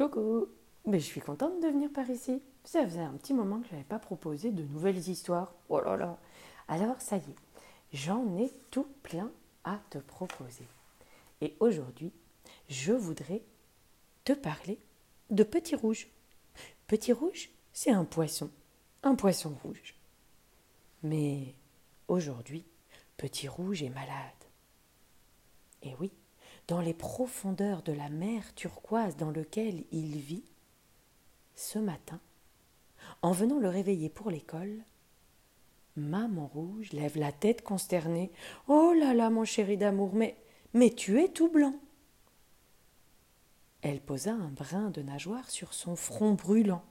Coucou Mais je suis contente de venir par ici. Ça faisait un petit moment que je n'avais pas proposé de nouvelles histoires. Oh là là Alors ça y est, j'en ai tout plein à te proposer. Et aujourd'hui, je voudrais te parler de Petit Rouge. Petit Rouge, c'est un poisson, un poisson rouge. Mais aujourd'hui, Petit Rouge est malade. Et oui, dans les profondeurs de la mer turquoise dans lequel il vit, ce matin, en venant le réveiller pour l'école, Maman Rouge lève la tête consternée. Oh là là, mon chéri d'amour, mais, mais tu es tout blanc. Elle posa un brin de nageoire sur son front brûlant.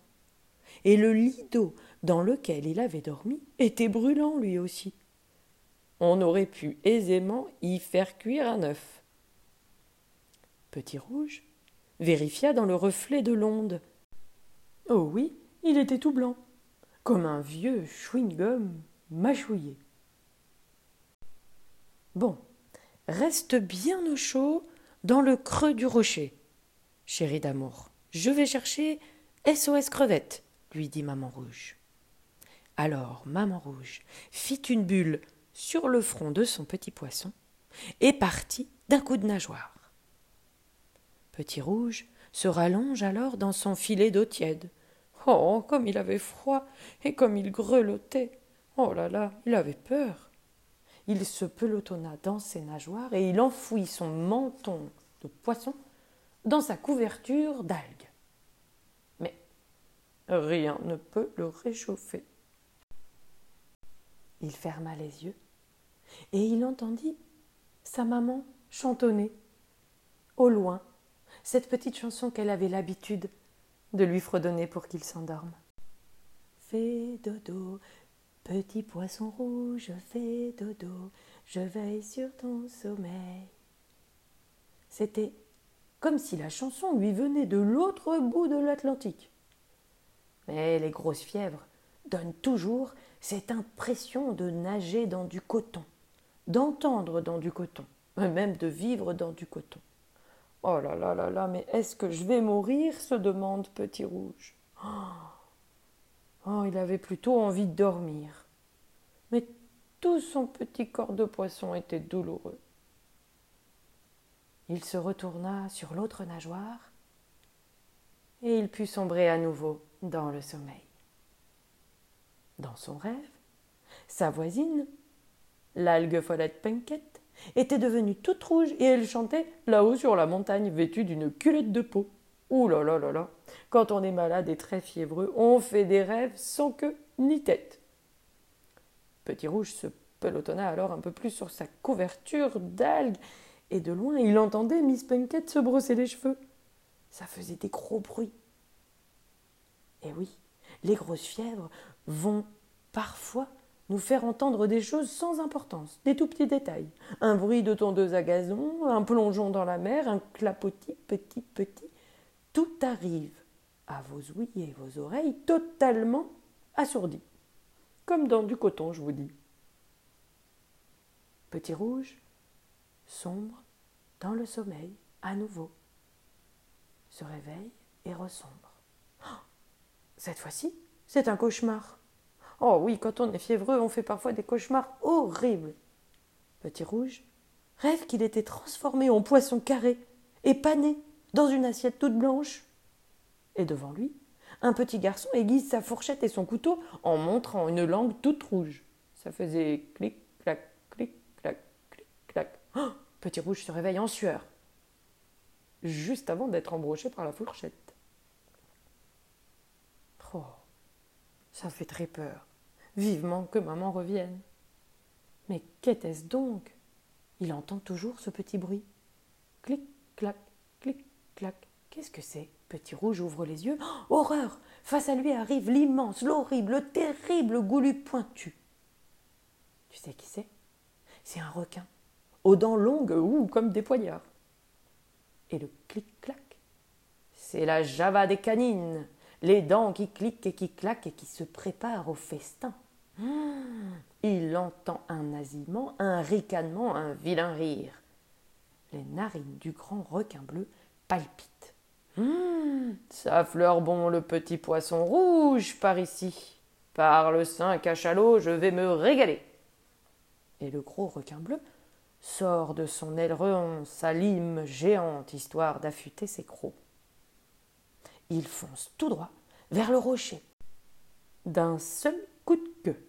Et le lit d'eau dans lequel il avait dormi était brûlant lui aussi. On aurait pu aisément y faire cuire un œuf. Petit Rouge vérifia dans le reflet de l'onde. Oh oui, il était tout blanc, comme un vieux chewing-gum mâchouillé. Bon, reste bien au chaud dans le creux du rocher, chéri d'amour. Je vais chercher SOS crevette, lui dit Maman Rouge. Alors Maman Rouge fit une bulle sur le front de son petit poisson et partit d'un coup de nageoire. Petit Rouge se rallonge alors dans son filet d'eau tiède. Oh, comme il avait froid et comme il grelottait. Oh là là, il avait peur. Il se pelotonna dans ses nageoires et il enfouit son menton de poisson dans sa couverture d'algues. Mais rien ne peut le réchauffer. Il ferma les yeux et il entendit sa maman chantonner au loin cette petite chanson qu'elle avait l'habitude de lui fredonner pour qu'il s'endorme. Fais dodo, petit poisson rouge, fais dodo, je veille sur ton sommeil. C'était comme si la chanson lui venait de l'autre bout de l'Atlantique. Mais les grosses fièvres donnent toujours cette impression de nager dans du coton, d'entendre dans du coton, même de vivre dans du coton. Oh là là là là, mais est-ce que je vais mourir se demande Petit Rouge. Oh, il avait plutôt envie de dormir. Mais tout son petit corps de poisson était douloureux. Il se retourna sur l'autre nageoire et il put sombrer à nouveau dans le sommeil. Dans son rêve, sa voisine, l'algue follette était devenue toute rouge et elle chantait là-haut sur la montagne vêtue d'une culotte de peau. Ouh là là là là Quand on est malade et très fiévreux, on fait des rêves sans queue ni tête. Petit Rouge se pelotonna alors un peu plus sur sa couverture d'algues et de loin il entendait Miss Punkette se brosser les cheveux. Ça faisait des gros bruits. Et oui, les grosses fièvres vont parfois nous faire entendre des choses sans importance, des tout petits détails. Un bruit de tondeuse à gazon, un plongeon dans la mer, un clapotis petit petit. Tout arrive à vos ouïes et vos oreilles totalement assourdis. Comme dans du coton, je vous dis. Petit rouge, sombre, dans le sommeil, à nouveau, se réveille et ressombre. Oh, cette fois-ci, c'est un cauchemar. Oh oui, quand on est fiévreux, on fait parfois des cauchemars horribles. Petit Rouge rêve qu'il était transformé en poisson carré et pané dans une assiette toute blanche. Et devant lui, un petit garçon aiguise sa fourchette et son couteau en montrant une langue toute rouge. Ça faisait clic, clac, clic, clac, clic, clac. Oh petit Rouge se réveille en sueur, juste avant d'être embroché par la fourchette. Oh, ça fait très peur. Vivement que maman revienne. Mais qu'était-ce donc? Il entend toujours ce petit bruit. Clic, clac, clic, clac. Qu'est-ce que c'est? Petit Rouge ouvre les yeux. Oh, horreur Face à lui arrive l'immense, l'horrible, le terrible goulu pointu. Tu sais qui c'est? C'est un requin, aux dents longues ou comme des poignards. Et le clic-clac, c'est la java des canines, les dents qui cliquent et qui claquent et qui se préparent au festin. Il entend un nasillement, un ricanement, un vilain rire. Les narines du grand requin bleu palpitent. Hum, ça fleure bon le petit poisson rouge par ici. Par le saint cachalot, je vais me régaler. Et le gros requin bleu sort de son aileron sa lime géante histoire d'affûter ses crocs. Il fonce tout droit vers le rocher, d'un seul coup de queue.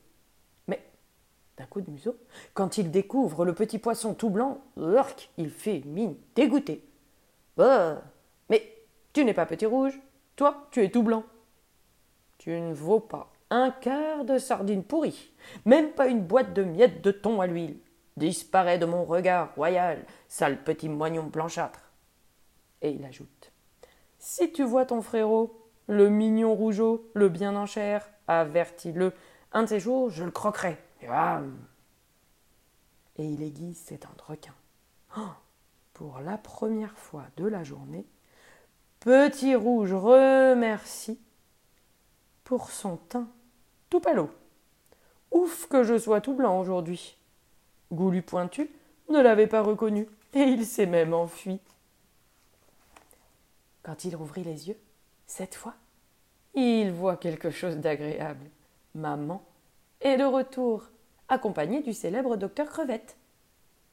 Coup de museau, quand il découvre le petit poisson tout blanc, il fait mine dégoûtée. Bah, mais tu n'es pas petit rouge, toi, tu es tout blanc. Tu ne vaux pas un quart de sardine pourrie, même pas une boîte de miettes de thon à l'huile. Disparaît de mon regard royal, sale petit moignon blanchâtre. Et il ajoute Si tu vois ton frérot, le mignon rougeau, le bien en chair, avertis-le. Un de ces jours, je le croquerai. Et il aiguise de requin. Oh, pour la première fois de la journée, Petit Rouge remercie pour son teint tout pâlot. Ouf que je sois tout blanc aujourd'hui. Goulu Pointu ne l'avait pas reconnu et il s'est même enfui. Quand il rouvrit les yeux, cette fois, il voit quelque chose d'agréable. Maman est de retour, accompagnée du célèbre docteur Crevette,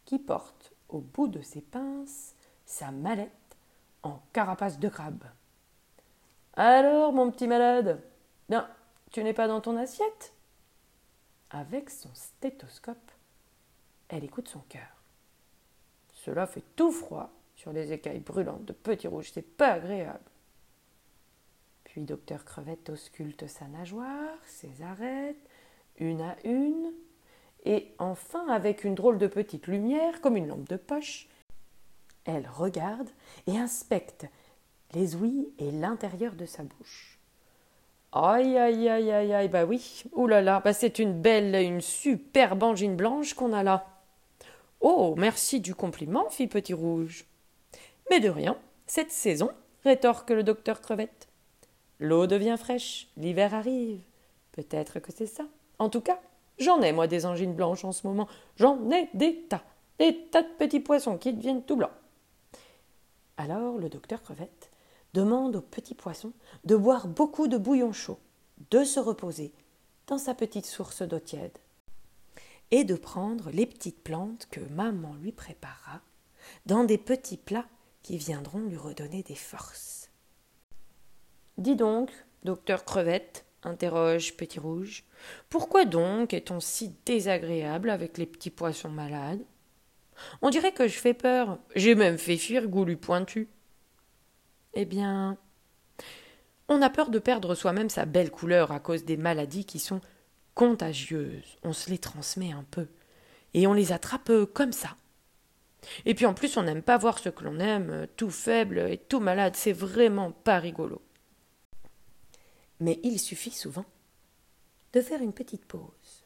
qui porte au bout de ses pinces sa mallette en carapace de crabe. Alors, mon petit malade, bien, tu n'es pas dans ton assiette? Avec son stéthoscope, elle écoute son cœur. Cela fait tout froid sur les écailles brûlantes de Petit Rouge, c'est pas agréable. Puis docteur Crevette ausculte sa nageoire, ses arêtes, une à une, et enfin, avec une drôle de petite lumière, comme une lampe de poche, elle regarde et inspecte les ouïes et l'intérieur de sa bouche. Aïe, aïe, aïe, aïe, aïe, bah oui, oulala, bah c'est une belle, une superbe angine blanche qu'on a là. Oh, merci du compliment, fit Petit Rouge. Mais de rien, cette saison, rétorque le docteur Crevette. L'eau devient fraîche, l'hiver arrive. Peut-être que c'est ça. En tout cas, j'en ai, moi, des angines blanches en ce moment. J'en ai des tas. Des tas de petits poissons qui deviennent tout blancs. Alors le docteur Crevette demande au petit poisson de boire beaucoup de bouillon chaud, de se reposer dans sa petite source d'eau tiède et de prendre les petites plantes que maman lui préparera dans des petits plats qui viendront lui redonner des forces. Dis donc, docteur Crevette, interroge Petit Rouge, pourquoi donc est-on si désagréable avec les petits poissons malades? On dirait que je fais peur. J'ai même fait fuir Goulu Pointu. Eh bien, on a peur de perdre soi-même sa belle couleur à cause des maladies qui sont contagieuses. On se les transmet un peu. Et on les attrape euh, comme ça. Et puis en plus, on n'aime pas voir ce que l'on aime, euh, tout faible et tout malade. C'est vraiment pas rigolo. Mais il suffit souvent de faire une petite pause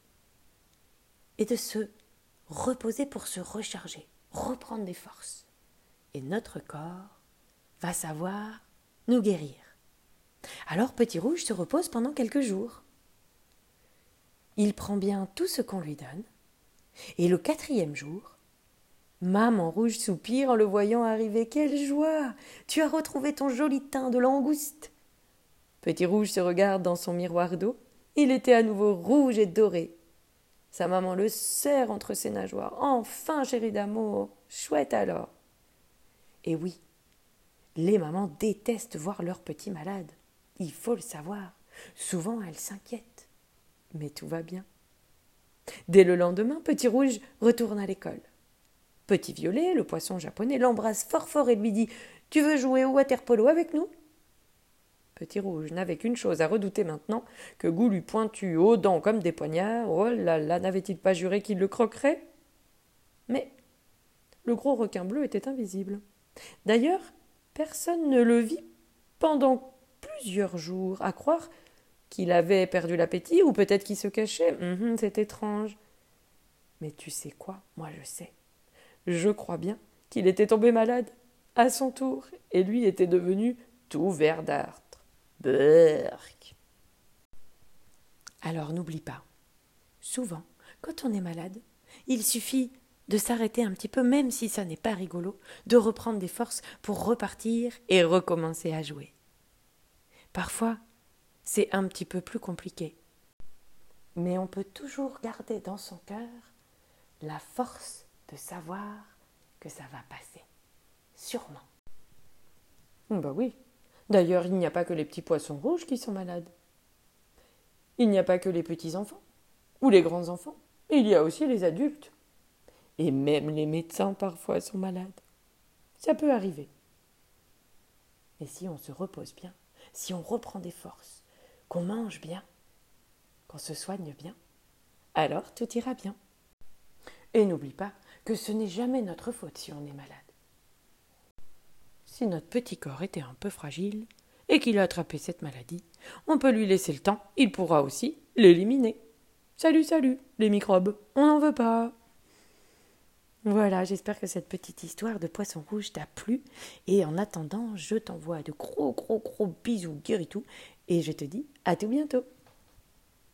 et de se reposer pour se recharger, reprendre des forces. Et notre corps va savoir nous guérir. Alors Petit Rouge se repose pendant quelques jours. Il prend bien tout ce qu'on lui donne. Et le quatrième jour, Maman Rouge soupire en le voyant arriver. Quelle joie Tu as retrouvé ton joli teint de langouste. Petit Rouge se regarde dans son miroir d'eau. Il était à nouveau rouge et doré. Sa maman le serre entre ses nageoires. Enfin, chéri d'amour, chouette alors. Et oui, les mamans détestent voir leurs petits malades. Il faut le savoir. Souvent, elles s'inquiètent mais tout va bien. Dès le lendemain, Petit Rouge retourne à l'école. Petit Violet, le poisson japonais, l'embrasse fort fort et lui dit Tu veux jouer au water polo avec nous? Petit Rouge n'avait qu'une chose à redouter maintenant que Goulu pointu aux dents comme des poignards. Oh là là, n'avait-il pas juré qu'il le croquerait? Mais le gros requin bleu était invisible. D'ailleurs, personne ne le vit pendant plusieurs jours, à croire qu'il avait perdu l'appétit ou peut-être qu'il se cachait. Mhm, c'est étrange. Mais tu sais quoi? Moi je sais. Je crois bien qu'il était tombé malade à son tour et lui était devenu tout verdâtre. Berk. Alors n'oublie pas, souvent, quand on est malade, il suffit de s'arrêter un petit peu, même si ça n'est pas rigolo, de reprendre des forces pour repartir et recommencer à jouer. Parfois, c'est un petit peu plus compliqué. Mais on peut toujours garder dans son cœur la force de savoir que ça va passer. Sûrement. Bah oui. D'ailleurs, il n'y a pas que les petits poissons rouges qui sont malades. Il n'y a pas que les petits enfants ou les grands enfants. Il y a aussi les adultes. Et même les médecins parfois sont malades. Ça peut arriver. Mais si on se repose bien, si on reprend des forces, qu'on mange bien, qu'on se soigne bien, alors tout ira bien. Et n'oublie pas que ce n'est jamais notre faute si on est malade. Si notre petit corps était un peu fragile et qu'il a attrapé cette maladie, on peut lui laisser le temps, il pourra aussi l'éliminer. Salut, salut, les microbes, on n'en veut pas. Voilà, j'espère que cette petite histoire de poisson rouge t'a plu. Et en attendant, je t'envoie de gros, gros, gros bisous, guéritou. Et je te dis à tout bientôt.